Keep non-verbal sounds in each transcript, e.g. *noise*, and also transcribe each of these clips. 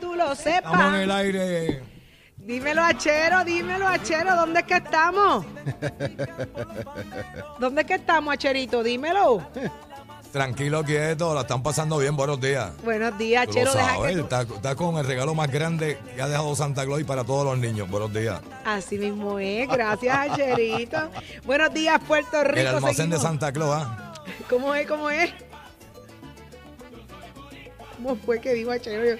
tú lo sepas. Estamos en el aire. Dímelo, Achero, dímelo, Achero, ¿dónde es que estamos? ¿Dónde es que estamos, Acherito? Dímelo. Tranquilo, quieto, la están pasando bien. Buenos días. Buenos días, Tú lo Achero. Deja sabes, que tú- está, está con el regalo más grande que ha dejado Santa Claus para todos los niños. Buenos días. Así mismo es, gracias, Acherito. *laughs* Buenos días, Puerto Rico. El almacén de. Santa Claus, ¿ah? ¿Cómo es? ¿Cómo es? ¿Cómo fue que dijo Achero?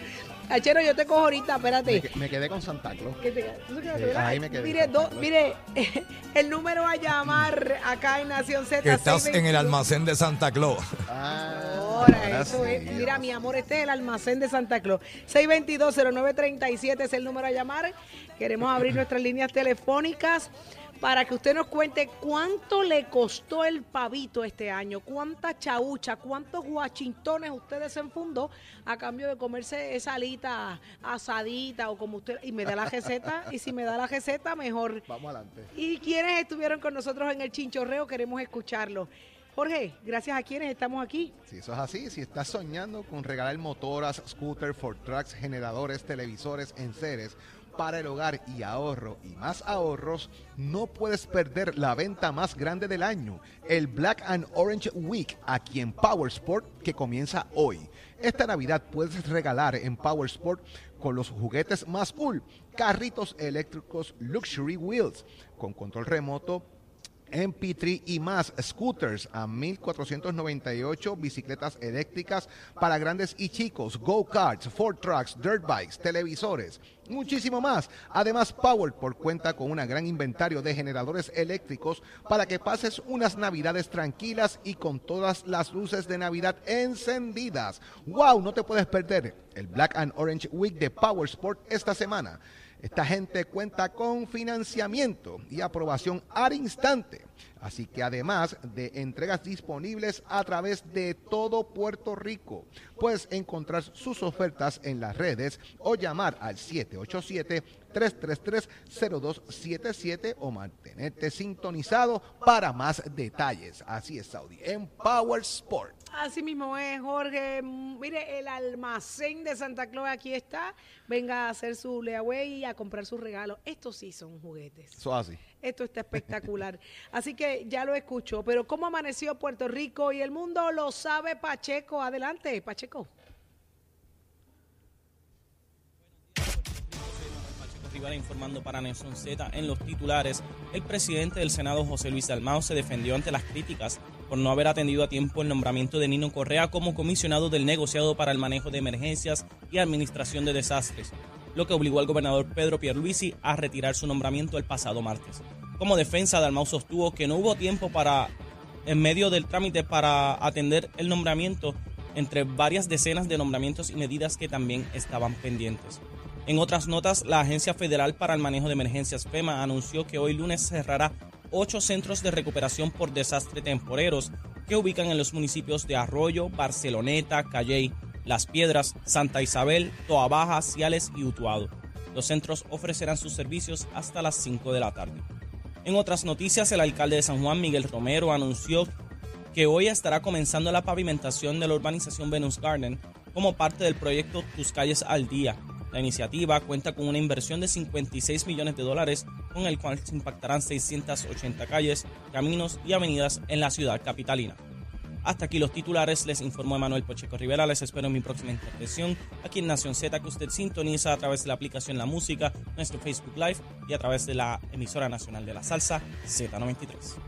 Achero, yo te cojo ahorita, espérate. me quedé con Santa Claus. Que te- tú ¿verdad? ahí me quedé. Mire, do- mire, *laughs* el número a llamar acá en Nación Z. Que estás en el 622. almacén de Santa Claus. Ah, Ahora, eso es. Mira, mi amor, este es el almacén de Santa Claus. 622-0937 es el número a llamar. Queremos abrir nuestras líneas telefónicas para que usted nos cuente cuánto le costó el pavito este año, cuánta chaucha, cuántos guachintones usted desenfundó a cambio de comerse esa alita asadita o como usted. Y me da la receta, y si me da la receta, mejor. Vamos adelante. ¿Y quienes estuvieron con nosotros en el chinchorreo? Queremos escucharlo. Jorge, gracias a quienes estamos aquí. Si eso es así, si estás soñando con regalar motoras, scooters, for trucks, generadores, televisores, enseres para el hogar y ahorro y más ahorros, no puedes perder la venta más grande del año, el Black and Orange Week aquí en Power Sport que comienza hoy. Esta Navidad puedes regalar en Power Sport con los juguetes más cool, carritos eléctricos Luxury Wheels con control remoto MP3 y más scooters a 1498, bicicletas eléctricas para grandes y chicos, go-karts, Ford trucks, dirt bikes, televisores, muchísimo más. Además, Powerport cuenta con un gran inventario de generadores eléctricos para que pases unas navidades tranquilas y con todas las luces de Navidad encendidas. ¡Wow! No te puedes perder el Black and Orange Week de Powersport esta semana. Esta gente cuenta con financiamiento y aprobación al instante. Así que además de entregas disponibles a través de todo Puerto Rico, puedes encontrar sus ofertas en las redes o llamar al 787-333-0277 o mantenerte sintonizado para más detalles. Así es, Saudi, en Power Sport. Así mismo es, Jorge. Mire, el almacén de Santa Claus aquí está. Venga a hacer su layaway y a comprar sus regalos. Estos sí son juguetes. Eso así. Esto está espectacular. *laughs* Así que ya lo escucho. Pero ¿cómo amaneció Puerto Rico y el mundo lo sabe Pacheco? Adelante, Pacheco. Pacheco Rivera informando para Nación Z en los titulares. El presidente del Senado, José Luis Dalmao, se defendió ante las críticas por no haber atendido a tiempo el nombramiento de Nino Correa como comisionado del negociado para el manejo de emergencias y administración de desastres, lo que obligó al gobernador Pedro Pierluisi a retirar su nombramiento el pasado martes. Como defensa, Dalmau sostuvo que no hubo tiempo para, en medio del trámite para atender el nombramiento entre varias decenas de nombramientos y medidas que también estaban pendientes. En otras notas, la Agencia Federal para el Manejo de Emergencias FEMA anunció que hoy lunes cerrará ocho centros de recuperación por desastre temporeros que ubican en los municipios de Arroyo, Barceloneta, Calley, Las Piedras, Santa Isabel, Toa Baja, Ciales y Utuado. Los centros ofrecerán sus servicios hasta las 5 de la tarde. En otras noticias, el alcalde de San Juan, Miguel Romero, anunció que hoy estará comenzando la pavimentación de la urbanización Venus Garden como parte del proyecto Tus Calles al Día. La iniciativa cuenta con una inversión de 56 millones de dólares, con el cual se impactarán 680 calles, caminos y avenidas en la ciudad capitalina. Hasta aquí los titulares, les informó Emanuel Pocheco Rivera, les espero en mi próxima intervención aquí en Nación Z que usted sintoniza a través de la aplicación La Música, nuestro Facebook Live y a través de la emisora nacional de la salsa Z93.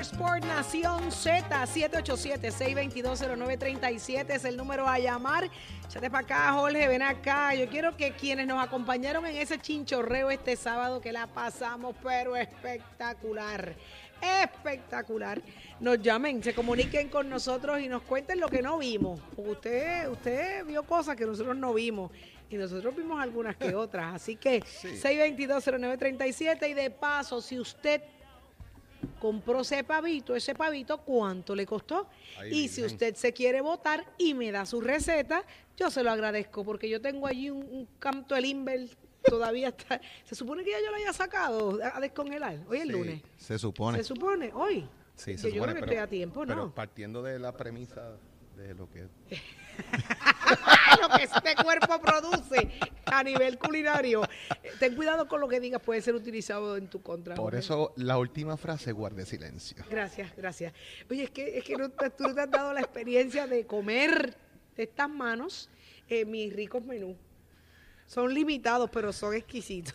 Desde Power Sport Nación Z, 787-622-0937 es el número a llamar. Échate para acá, Jorge, ven acá. Yo quiero que quienes nos acompañaron en ese chinchorreo este sábado, que la pasamos, pero espectacular, espectacular, nos llamen, se comuniquen con nosotros y nos cuenten lo que no vimos. Usted, usted vio cosas que nosotros no vimos. Y nosotros vimos algunas que otras. Así que 622-0937 y de paso, si usted compró ese pavito, ese pavito, ¿cuánto le costó? Y si usted se quiere votar y me da su receta, yo se lo agradezco, porque yo tengo allí un, un canto de Limber, todavía está. Se supone que ya yo lo haya sacado a, descongelar. Hoy es Sí, lunes. Se supone. Se supone, hoy. Sí, se yo supone, creo que pero- estoy a tiempo, Pero ¿no? partiendo de la premisa de lo que *laughs* lo que este cuerpo produce *laughs* a nivel culinario. Eh, Ten cuidado con lo que digas, puede ser utilizado en tu contra. Por Jorge. eso la última frase guarde silencio. Gracias, gracias. Oye, es que, es que no te- tú no te has dado la experiencia de comer de estas manos eh, mis ricos menús. Son limitados, pero son exquisitos.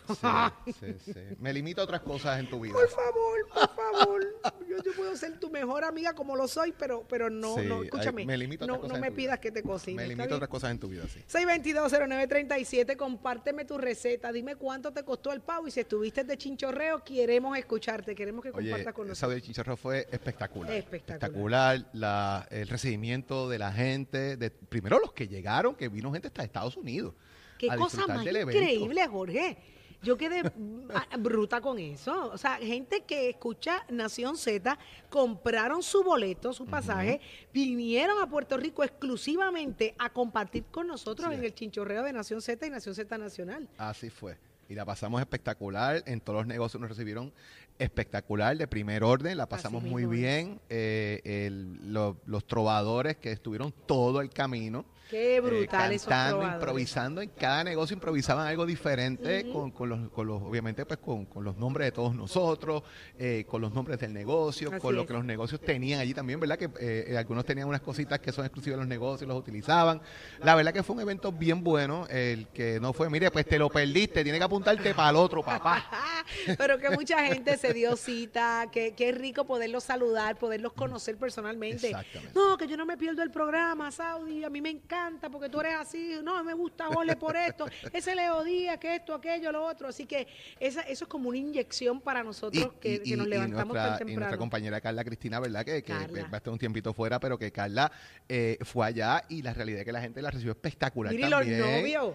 Sí, sí, sí. Me limito a otras cosas en tu vida. Por favor, por favor. Yo, yo puedo ser tu mejor amiga como lo soy, pero, pero no, no, escúchame. me limito a no, otras cosas no me vida. pidas que te cocine. Me ¿está limito a otras cosas en tu vida, sí. 622-0937, compárteme tu receta, dime cuánto te costó el pavo y si estuviste de chinchorreo, queremos escucharte, queremos que Oye, compartas con nosotros. del chicharro fue espectacular. Espectacular. Espectacular, la- el recibimiento de la gente, de, primero los que llegaron, que vino gente hasta Estados Unidos. Qué a cosa más increíble, Jorge. Yo quedé mm, bruta con eso. O sea, gente que escucha Nación Z, compraron su boleto, su pasaje, vinieron a Puerto Rico exclusivamente a compartir con nosotros Sí. en el chinchorreo de Nación Z y Nación Z Nacional. Así fue. Y la pasamos espectacular. En todos los negocios nos recibieron espectacular, de primer orden. La pasamos muy bien. Eh, el- lo- los trovadores que estuvieron todo el camino. Qué eh, brutal esos cantando, improvisando. En cada negocio improvisaban algo diferente, con, con los, con los, obviamente, pues con, con los nombres de todos nosotros, eh, con los nombres del negocio, Así con lo que los negocios tenían allí también, ¿verdad? Que eh, eh, algunos tenían unas cositas que son exclusivas de los negocios, los utilizaban. La verdad que fue un evento bien bueno, el que no fue, mire, pues te lo perdiste, tiene que apuntarte para el otro, papá. *laughs* *laughs* Pero que mucha gente se dio cita, que, que es rico poderlos saludar, poderlos conocer personalmente. No, que yo no me pierdo el programa, Saudi, a mí me encanta porque tú eres así, no, me gusta Jorge por esto, ese Leo Díaz, que esto, aquello, lo otro. Así que esa, eso es como una inyección para nosotros que, que nos levantamos nuestra, tan y nuestra temprano. compañera Carla Cristina, ¿verdad? Que, que Carla. va a estar un tiempito fuera, pero que Carla eh, fue allá y la realidad es que la gente la recibió espectacular y los novios.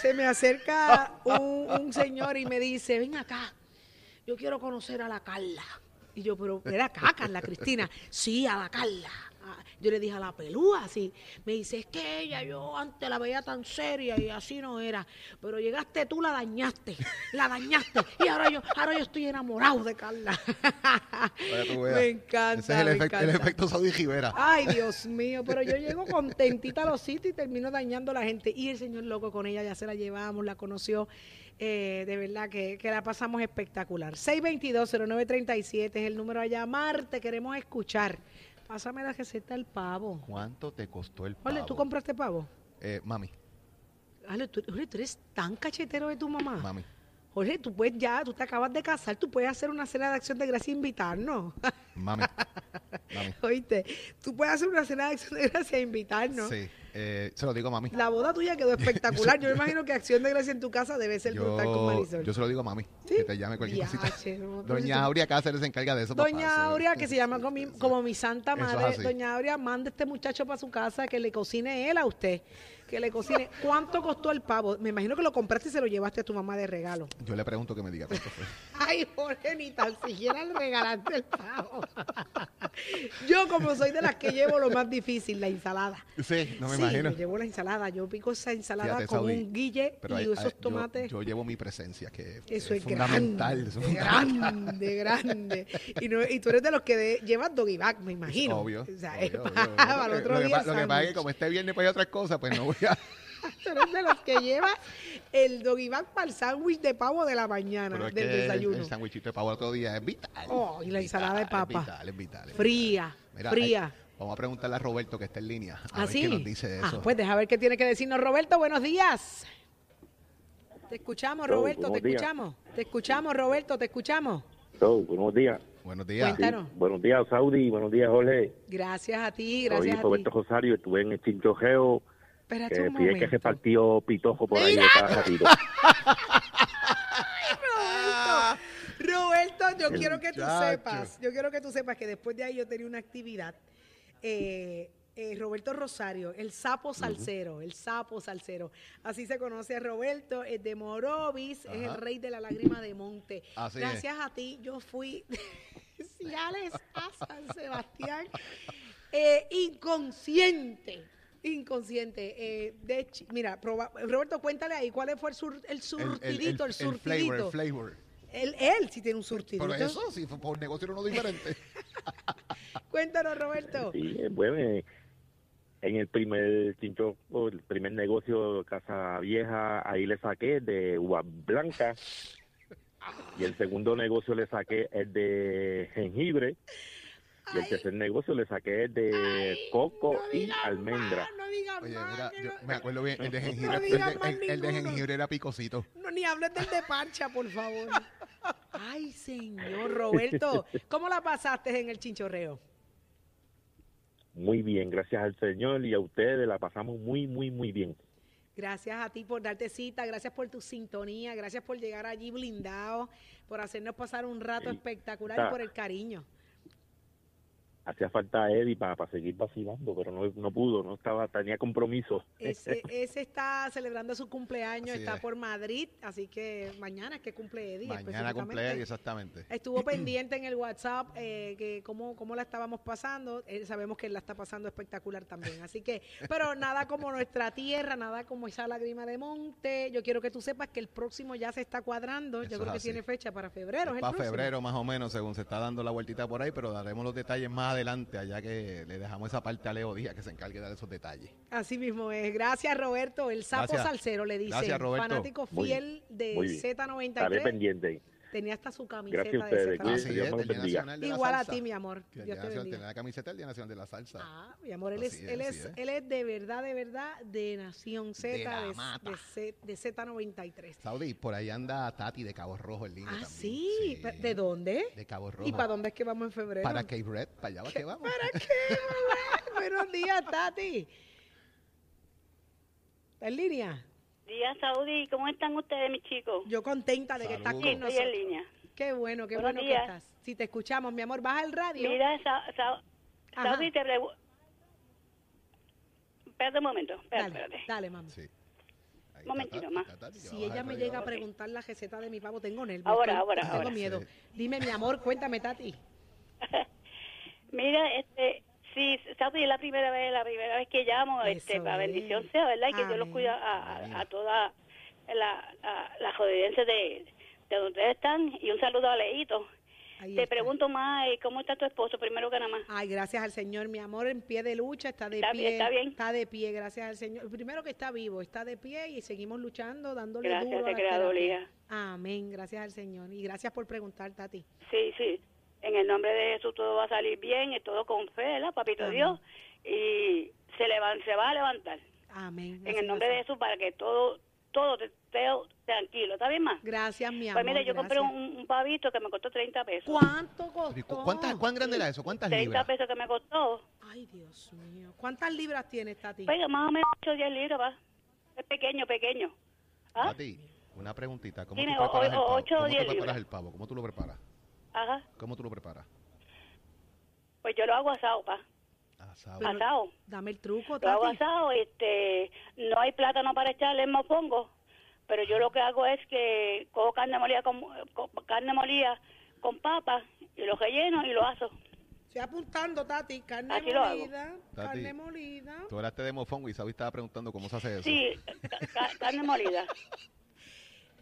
Se me acerca un, un señor y me dice, ven acá, yo quiero conocer a la Carla. Y yo, pero era acá, Carla Cristina. Sí, a la Carla. Yo le dije a la pelúa, así. Me dice, es que ella, yo antes la veía tan seria y así no era. Pero llegaste tú, la dañaste. La dañaste. Y ahora yo, ahora yo estoy enamorado de Carla. *laughs* Me encanta. Ese es el, efecto Saudi Rivera. Ay, Dios *laughs* mío, pero yo llego contentita a los sitios y termino dañando a la gente. Y el señor loco con ella, ya se la llevamos, la conoció. Eh, de verdad que, que la pasamos espectacular. 622-0937 es el número a llamar, te queremos escuchar. Pásame la receta del pavo. ¿Cuánto te costó el pavo? Ole, ¿tú compraste pavo? Eh, mami, Ale, tú, Jorge, tú eres tan cachetero de tu mamá. mami. Jorge, tú puedes ya, tú te acabas de casar, tú puedes hacer una cena de acción de gracia e invitarnos. Mami. *laughs* mami. Oíste, tú puedes hacer una cena de acción de gracia e invitarnos. Sí, eh, se lo digo a mami. La boda tuya quedó *laughs* espectacular. Yo me imagino que Acción de Gracia en tu casa debe ser brutal con Yo, Marisol. yo se lo digo a mami. ¿Sí? Que te llame cualquier cosita. no, Doña Aurea Cáceres se encarga de eso. papá. Doña Eso- Aurea, que se llama como mi, como santa madre. Doña Aurea, manda a este muchacho para su casa que le cocine él a usted. Que le cocine. ¿Cuánto costó el pavo? Me imagino que lo compraste y se lo llevaste a tu mamá de regalo. Yo le pregunto que me diga cuánto fue. *laughs* Ay, Jorge, ni tan siquiera le regalaste el pavo. Yo, como soy de las que llevo lo más difícil, la ensalada. Sí, no me sí, imagino. yo llevo la ensalada. Yo pico esa ensalada Fíjate, con Saudi, un guille y hay- esos tomates. Yo, llevo mi presencia, que Eso es, fundamental. grande, eso es fundamental. grande, grande. Y, no- y tú eres de los que de- llevas doggy bag, me imagino. Obvio. O sea, obvio, *laughs* obvio, para, obvio. para el Lo otro que día pa- Lo que pasa es que como este viernes pues hay otras cosas, pues no a... Tú eres de los que lleva el doggy bag para el sándwich de pavo de la mañana, Pero es del que desayuno. El sándwichito de pavo otro día es vital. Oh, y la ensalada de papa. Es vital, es vital. es Fría, vital. Mira, fría. hay- vamos a preguntarle a Roberto que está en línea. A ¿Ah, ver sí? qué nos dice de eso. Ah, pues deja ver qué tiene que decirnos Roberto. Buenos días. Te escuchamos, Hello, Roberto, te buenos días. escuchamos. Te escuchamos, Roberto, te escuchamos. Buenos días. Buenos días. Cuéntanos. Buenos días, Saudi. Buenos días, Jorge. Gracias a ti, Soy gracias a ti. Roberto Rosario. Estuve en el chinchojeo. Espérate Que un pide que momento. se partió pitojo por ahí de cada ratito. Roberto, yo quiero que tú muchacho. sepas, yo quiero que tú sepas que después de ahí yo tenía una actividad. eh, eh, Roberto Rosario, el sapo salsero, el sapo salsero. Así se conoce a Roberto, es de Morovis, es el Ajá. rey de la lágrima de monte. Así es. Gracias a ti, yo fui *laughs* especiales a San Sebastián. *laughs* Eh, inconsciente. Inconsciente. Eh, de mira, proba- Roberto, cuéntale ahí cuál fue el, sur- el surtidito, el, el surtidito. flavor, el flavor. Él, él sí tiene un surtidito. Por eso, si fue por negocio era uno diferente. *laughs* Cuéntanos, Roberto. Sí, bueno, eh, en el primer chincho, el primer negocio Casa Vieja, ahí le saqué de uva blanca. *laughs* Y el segundo negocio le saqué el de jengibre. Y el tercer negocio le saqué el de coco No y digas almendra. más, no digas Oye, mira, yo no- me acuerdo bien, el de *laughs* jengibre, No el, digas de, el- el de jengibre era picosito. No, ni hables del de parcha, por favor. *laughs* Ay, señor Roberto, ¿cómo la pasaste en el chinchorreo? Muy bien, gracias al Señor y a ustedes la pasamos muy, muy, muy bien. Gracias a ti por darte cita, gracias por tu sintonía, gracias por llegar allí blindado, por hacernos pasar un rato Sí. espectacular y por el cariño. Hacía falta Eddie para seguir vacilando, pero no, no pudo, no estaba, tenía compromiso. Ese, ese está celebrando su cumpleaños, Así está es. por Madrid, así que mañana es que cumple Eddie. Mañana cumple Eddie, exactamente. Estuvo *clears throat* pendiente en el WhatsApp eh, que cómo, cómo la estábamos pasando. Eh, sabemos que él la está pasando espectacular también. Así que, pero nada como nuestra tierra, nada como esa lágrima de monte. Yo quiero que tú sepas que el próximo ya se está cuadrando. Eso Yo creo que así. tiene fecha para febrero. ¿es el Para febrero más o menos, según se está dando la vueltita por ahí, pero daremos los detalles más adelante, allá que le dejamos esa parte a Leo Díaz que se encargue de dar esos detalles. Así mismo es. Gracias, Roberto. El sapo Gracias. salsero le dice. Gracias, Roberto. Fanático Muy fiel de muy bien. Estaré Z93. pendiente. Tenía hasta su camiseta Gracias a de ustedes. Z93. Cuídense, Así Dios es, me del Día bendiga. Nacional de la Igual a ti, mi amor. Que el Dios Día te Nacional bendiga. tiene la camiseta del Día Nacional de la Salsa. Ah, mi amor, él es, él es, él es de verdad, de verdad, de Nación Z, De la de, mata. de Z- de Z93. Saudi, por ahí anda Tati de Cabo Rojo en línea Ah, también. sí. ¿Pe- ¿De dónde? De Cabo Rojo. ¿Y para dónde es que vamos en febrero? Para Cape Red, para allá va que vamos. ¿Para qué? mamá? *laughs* Buenos días, Tati. ¿Está en línea? Días, Saudi. ¿Cómo están ustedes, mis chicos? Yo contenta de que estás con Estoy en nosotros. línea. Qué bueno, qué Buenos bueno días. que estás. Si te escuchamos, mi amor, baja el radio. Mira, Sa Sa- Ajá. Saudi, te pregunto... Espérate un momento. Espérate, dale, espérate. dale, mamá. Sí. Está Momentito más. Si ella el me llega a preguntar la receta de mi pavo, tengo nervios. Ahora, estoy- ahora, tengo ahora. miedo. Sí. Dime, mi amor, cuéntame, Tati. *laughs* Mira, este... Sí, Saudi, es la primera vez, la primera vez que llamo, este, Eso la es. bendición sea, ¿verdad? Y que Dios los cuida a, a, a toda la, la, la jodidencia de, de donde ustedes están. Y un saludo a Leito. Ahí Te está. pregunto más, eh, ¿cómo está tu esposo primero que nada más? Ay, gracias al Señor, mi amor, en pie de lucha, está de Está pie. bien, está bien. Está de pie, gracias al Señor. Primero que está vivo, está de pie y seguimos luchando, dándole Gracias, duro a te la. Amén, gracias al Señor. Y gracias por preguntar, Tati. Sí, sí. En el nombre de Jesús todo va a salir bien, y todo con fe, ¿verdad, papito Amén. Dios? Y se, levan- se va a levantar. Amén. En así el nombre de. Jesús para que todo todo te esté tranquilo. ¿Está bien, más? Gracias, mi amor. Pues mire, yo compré un, un pavito que me costó 30 pesos. ¿Cuánto ¿Y costó? cu- ¿Cuántas, ¿Cuán grande era eso? ¿Cuántas 30 libras? pesos que me costó. Ay, Dios mío. ¿Cuántas libras tienes, Tati? Pues más o menos 8 o 10 libras, va. Es pequeño, pequeño. ¿Ah? Tati, una preguntita. ¿Cómo Dime, tú preparas o- el o- pavo? ocho o ¿Cómo tú diez preparas libras. el pavo? ¿Cómo tú lo preparas? Ajá. ¿Cómo tú lo preparas? Pues yo lo hago asado, pa. Asado. Pero- Asado. Dame el truco, Lo hago asado, este, no hay plátano para echarle en mofongo, pero yo lo que hago es que cojo carne molida con, con- carne molida con papa y lo relleno y lo aso. Estoy apuntando, Tati. Carne Aquí lo hago. molida. Tati. Carne molida. Tú hablaste de mofongo y Sabi estaba preguntando cómo se hace eso. Sí, ca- ca- carne molida. *laughs*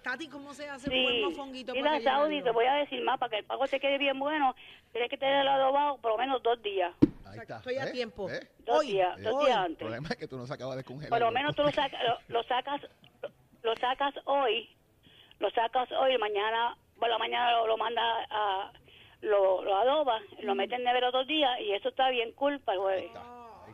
Tati, ¿cómo se hace un buen Sí. mofonguito Mira, para Saudi, te voy a decir más, para que el pago te quede bien bueno, tienes que tenerlo adobado por lo menos dos días. Ahí está. Estoy a tiempo. Dos Hoy, días, dos hoy. días El antes. problema es que tú no se acabas de congelar. Por lo menos tú lo, saca- lo, lo sacas lo sacas hoy, lo sacas hoy, mañana, por la mañana lo, lo manda a, lo, lo adoba, lo mete en nevera dos días y eso está bien cool para el jueves.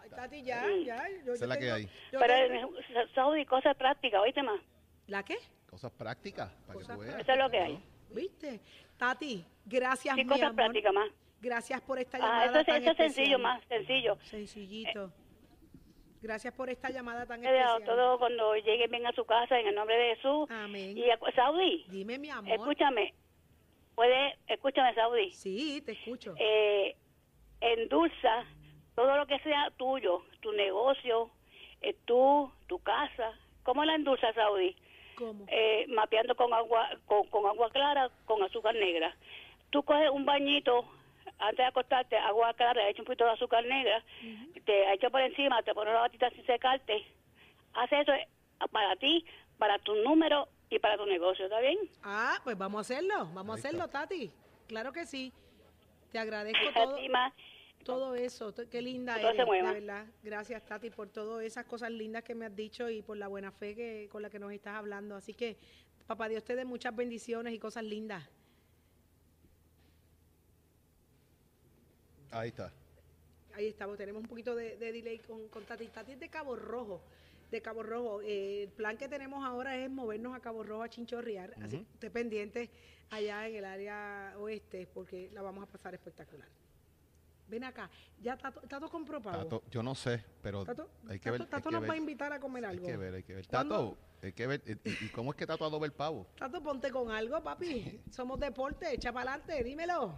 Ay, Tati, ya, Sí. ya. Yo, yo la que tengo- hay. yo Pero Saudi, cosas prácticas, ¿oíste más? ¿La qué? Cosas prácticas, para Cosas que tú veas. Eso es lo que hay. ¿Viste? Tati, gracias, Sí, mi cosas amor. prácticas más. Gracias por esta llamada Ah, eso, es- tan eso es sencillo, más sencillo. Sencillito. Gracias por esta llamada tan especial. todo cuando lleguen bien a su casa en el nombre de Jesús. Amén. Y Saudi, Dime, mi amor. escúchame, puede, escúchame, Saudi. Sí, te escucho. eh, endulza todo lo que sea tuyo, tu negocio, eh, tú, tu casa. ¿Cómo la endulza, Saudi? ¿Cómo? Eh, mapeando con agua, con, con agua clara, con azúcar negra. Tú coges un bañito antes de acostarte, agua clara, echa un poquito de azúcar negra, te echa por encima, te pones la batita sin secarte. Haz eso eh, para ti, para tu número y para tu negocio, ¿está bien? Ah, pues vamos a hacerlo, vamos a hacerlo, está. Tati. Claro que sí. Te agradezco todo. Todo eso. Qué linda Que eres, se mueva. de verdad. Gracias, Tati, por todas esas cosas lindas que me has dicho y por la buena fe que, con la que nos estás hablando. Así que, papá Dios te dé muchas bendiciones y cosas lindas. Ahí está. Ahí estamos, tenemos un poquito de, de delay con, con Tati. Tati es de Cabo Rojo. De Cabo Rojo. Eh, el plan que tenemos ahora es movernos a Cabo Rojo a Chinchorrear. Así que esté pendiente allá en el área oeste porque la vamos a pasar espectacular. Ven acá. Ya Tato, Tato compró pavo. Tato, yo no sé, pero Tato, hay que ver. Tato- hay Tato que nos ver. va a invitar a comer Hay algo. que ver, hay que ver. ¿Cuándo? Tato, hay que ver. ¿Y, y cómo es que Tato adoba el pavo? Tato, ponte con algo, papi. Somos deporte, echa para adelante, dímelo.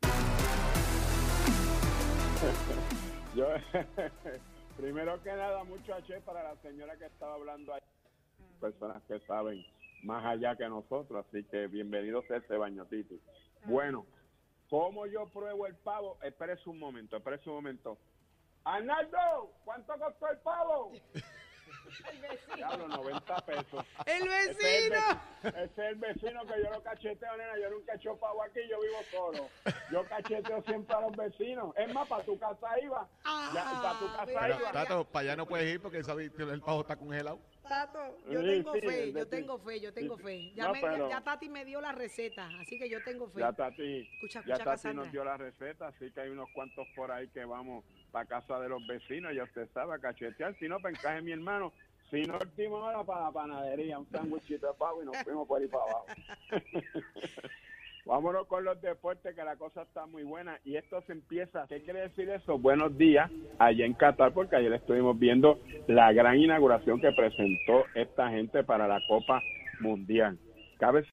*laughs* Yo, *laughs* primero que nada, mucho H para la señora que estaba hablando ahí. Personas que saben más allá que nosotros, así que bienvenidos a este baño, Titi. Bueno, ¿cómo yo pruebo el pavo? Espérese un momento, espérese un momento. Arnaldo, ¿cuánto costó el pavo? *laughs* Diablo, 90 pesos. ¡El Ese es el vecino! ve- Ese es el vecino que yo lo cacheteo, nena. Yo nunca he hecho pavo aquí, yo vivo solo. Yo cacheteo siempre a los vecinos. Es más, para tu casa iba. Ya, para tu casa Pero, iba. Tato, para allá no puedes ir porque el pavo está congelado. Tato, yo Sí, tengo sí, fe, yo tengo fe, yo tengo Sí, fe. Ya, No, me- pero- ya Tati me dio la receta, así que yo tengo fe. Ya Tati, Escucha, ya escucha, Tati nos dio la receta, así que hay unos cuantos por ahí que vamos para casa de los vecinos, ya usted sabe, a cachetear. Si no, para encaje mi hermano. Si no, última hora para la panadería, un sándwichito de pavo y nos fuimos por ahí para abajo. *laughs* Vámonos con los deportes, que la cosa está muy buena. Y esto se empieza. ¿Qué quiere decir eso? Buenos días allá en Qatar, porque ayer estuvimos viendo la gran inauguración que presentó esta gente para la Copa Mundial. Cabe